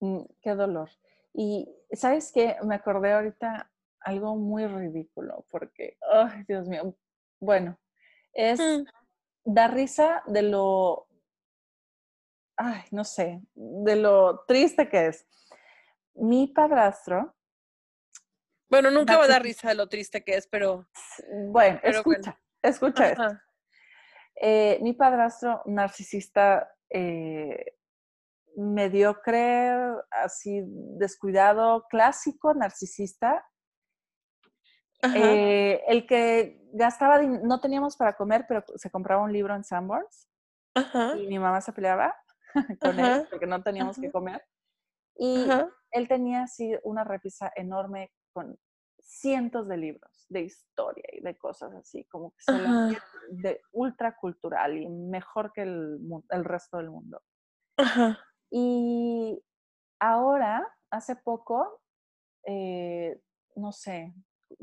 Speaker 1: mm, qué dolor. Y, ¿sabes qué? Me acordé ahorita algo muy ridículo, porque, ay, Dios mío, bueno, es, mm. Da risa de lo, ay, no sé, de lo triste que es. Mi padrastro.
Speaker 2: Bueno, nunca va a dar risa de lo triste que es, pero.
Speaker 1: Bueno, escucha, escucha esto. Eh, mi padrastro, narcisista, eh, mediocre, así descuidado, clásico, narcisista. Eh, el que gastaba, no teníamos para comer, pero se compraba un libro en Sanborns. Y mi mamá se peleaba <laughs> con él porque no teníamos que comer. Y él tenía así una repisa enorme con cientos de libros de historia y de cosas así, como que se de ultra cultural y mejor que el, el resto del mundo. Y ahora, hace poco, eh, no sé,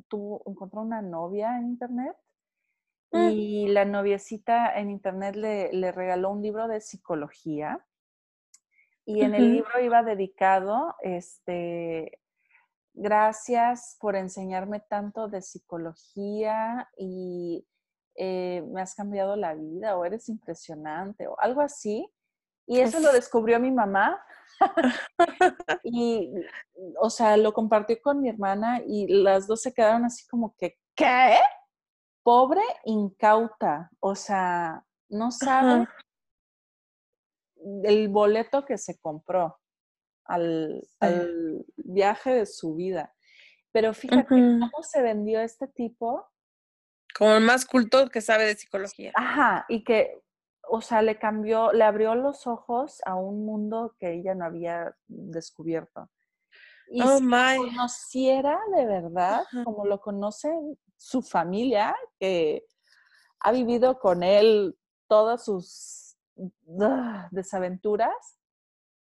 Speaker 1: tuvo, encontró una novia en internet mm. y la noviecita en internet le, le, regaló un libro de psicología y en el libro iba dedicado, este, gracias por enseñarme tanto de psicología y eh, me has cambiado la vida o eres impresionante o algo así. Y eso lo descubrió mi mamá. <laughs> y, o sea, lo compartió con mi hermana y las dos se quedaron así como que, ¿qué? Pobre incauta. O sea, no sabe el boleto que se compró al, viaje de su vida. Pero fíjate cómo se vendió este tipo.
Speaker 2: Como el más culto que sabe de psicología.
Speaker 1: Ajá, y que, o sea, le cambió, le abrió los ojos a un mundo que ella no había descubierto. Y
Speaker 2: oh,
Speaker 1: si conociera de verdad, como lo conoce su familia, que ha vivido con él todas sus desaventuras,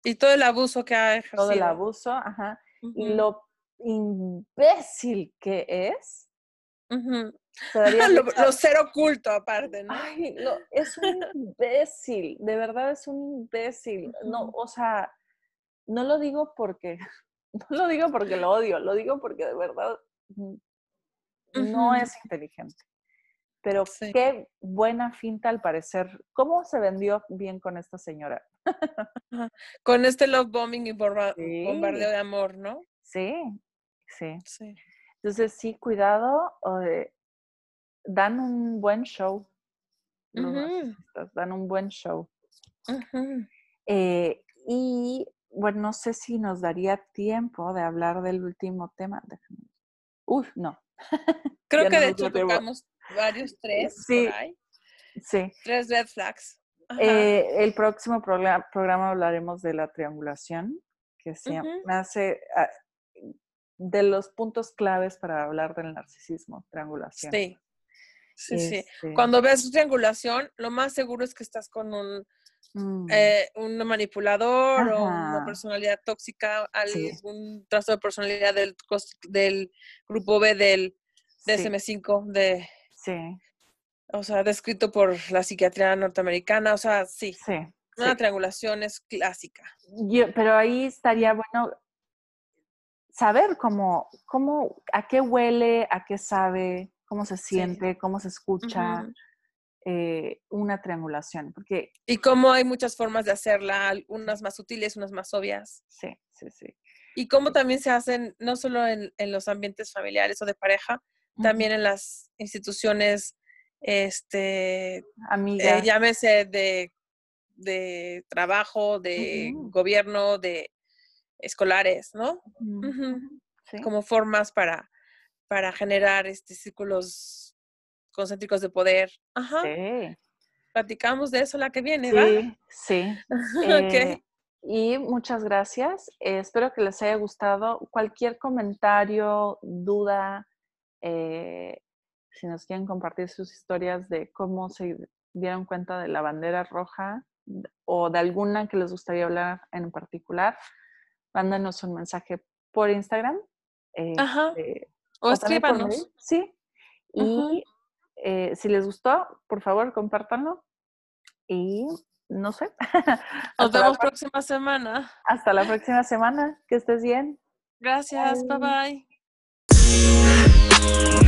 Speaker 2: y todo el abuso que ha ejercido.
Speaker 1: Todo el abuso, ajá. Y lo imbécil que es. <laughs>
Speaker 2: lo, ser oculto aparte, ¿no?
Speaker 1: Ay, es un imbécil, de verdad es un imbécil. No, o sea, no lo digo porque, <laughs> no lo digo porque lo odio, lo digo porque de verdad no es inteligente. Pero qué buena finta al parecer. ¿Cómo se vendió bien con esta señora?
Speaker 2: Con este love bombing y bombardeo de amor, ¿no?
Speaker 1: Sí, sí. Entonces, sí, cuidado. dan un buen show. Dan un buen show. Eh, y bueno, no sé si nos daría tiempo de hablar del último tema. Uf, no. <laughs>
Speaker 2: Creo que de hecho tocamos varios, tres
Speaker 1: sí,
Speaker 2: por ahí.
Speaker 1: Sí.
Speaker 2: Tres red flags.
Speaker 1: Eh, el próximo programa, hablaremos de la triangulación, que se me hace ah, de los puntos claves para hablar del narcisismo, triangulación.
Speaker 2: Sí. Sí, sí. Este Cuando ves triangulación, lo más seguro es que estás con un, mm. eh, un manipulador o una personalidad tóxica, algún trazo de personalidad del, del grupo B del DSM5 de,
Speaker 1: sí
Speaker 2: o sea, descrito por la psiquiatría norteamericana, o sea, sí.
Speaker 1: Sí.
Speaker 2: Una triangulación es clásica.
Speaker 1: pero ahí estaría bueno saber cómo, cómo, a qué huele, a qué sabe, cómo se siente, cómo se escucha eh, una triangulación. Porque,
Speaker 2: y cómo hay muchas formas de hacerla, unas más sutiles, unas más obvias.
Speaker 1: Sí, sí, sí.
Speaker 2: Y cómo también se hacen, no solo en, los ambientes familiares o de pareja, también en las instituciones este, eh, llámese de, de, trabajo, de gobierno, de escolares, ¿no? Como formas para, para generar este, círculos concéntricos de poder. Ajá. Platicamos de eso la que viene,
Speaker 1: sí, Sí, <laughs>
Speaker 2: okay.
Speaker 1: Eh, Y muchas gracias. Eh, espero que les haya gustado. Cualquier comentario, duda, eh, si nos quieren compartir sus historias de cómo se dieron cuenta de la bandera roja o de alguna que les gustaría hablar en particular, mándanos un mensaje por Instagram.
Speaker 2: Ajá. Este, o, escríbanos.
Speaker 1: Sí. Y eh, si les gustó, por favor, compártanlo. Y no sé. <laughs>
Speaker 2: Nos vemos próxima semana.
Speaker 1: Hasta la próxima semana. Que estés bien.
Speaker 2: Gracias. bye. bye.